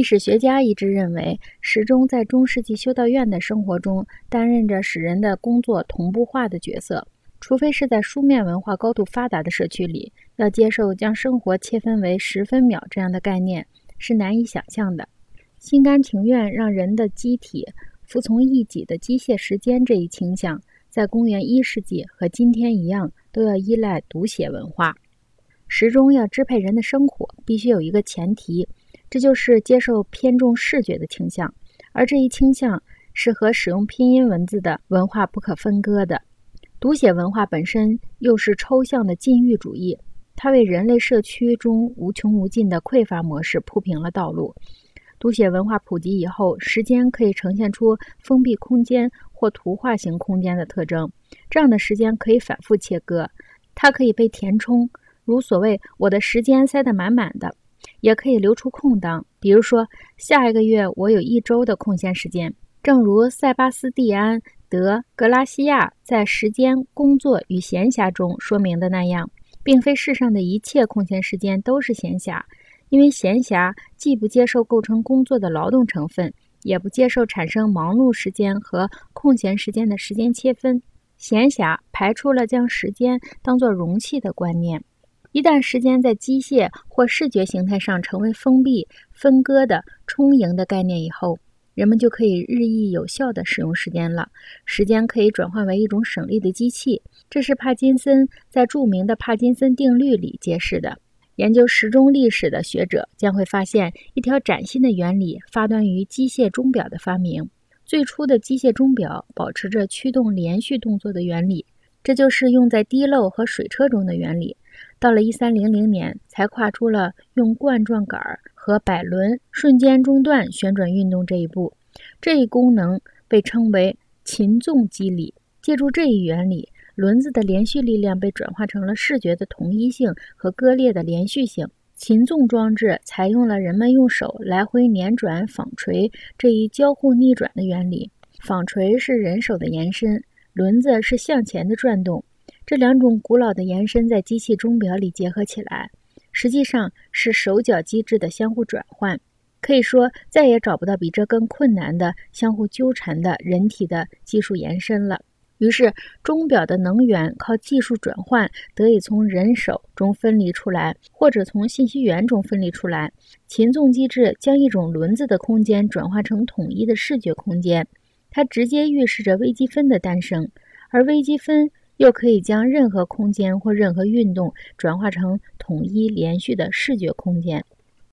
历史学家一致认为，时钟在中世纪修道院的生活中担任着使人的工作同步化的角色。除非是在书面文化高度发达的社区里，要接受将生活切分为十分秒这样的概念是难以想象的。心甘情愿让人的机体服从一己的机械时间这一倾向，在公元一世纪和今天一样，都要依赖读写文化。时钟要支配人的生活，必须有一个前提，这就是接受偏重视觉的倾向，而这一倾向是和使用拼音文字的文化不可分割的。读写文化本身又是抽象的禁欲主义，它为人类社区中无穷无尽的匮乏模式铺平了道路。读写文化普及以后，时间可以呈现出封闭空间或图画型空间的特征。这样的时间可以反复切割，它可以被填充，如所谓“我的时间塞得满满的”，也可以留出空档，比如说下一个月我有一周的空闲时间。正如塞巴斯蒂安。德格拉西亚在《时间、工作与闲暇》中说明的那样，并非世上的一切空闲时间都是闲暇，因为闲暇既不接受构成工作的劳动成分，也不接受产生忙碌时间和空闲时间的时间切分。闲暇排除了将时间当作容器的观念。一旦时间在机械或视觉形态上成为封闭、分割的充盈的概念以后，人们就可以日益有效地使用时间了。时间可以转换为一种省力的机器，这是帕金森在著名的帕金森定律里揭示的。研究时钟历史的学者将会发现，一条崭新的原理发端于机械钟表的发明。最初的机械钟表保持着驱动连续动作的原理，这就是用在滴漏和水车中的原理。到了1300年，才跨出了用冠状杆儿和摆轮瞬间中断旋转运动这一步。这一功能被称为擒纵机理。借助这一原理，轮子的连续力量被转化成了视觉的同一性和割裂的连续性。擒纵装置采用了人们用手来回捻转纺锤这一交互逆转的原理。纺锤是人手的延伸，轮子是向前的转动。这两种古老的延伸在机器钟表里结合起来，实际上是手脚机制的相互转换。可以说，再也找不到比这更困难的相互纠缠的人体的技术延伸了。于是，钟表的能源靠技术转换得以从人手中分离出来，或者从信息源中分离出来。擒纵机制将一种轮子的空间转化成统一的视觉空间，它直接预示着微积分的诞生，而微积分。又可以将任何空间或任何运动转化成统一连续的视觉空间。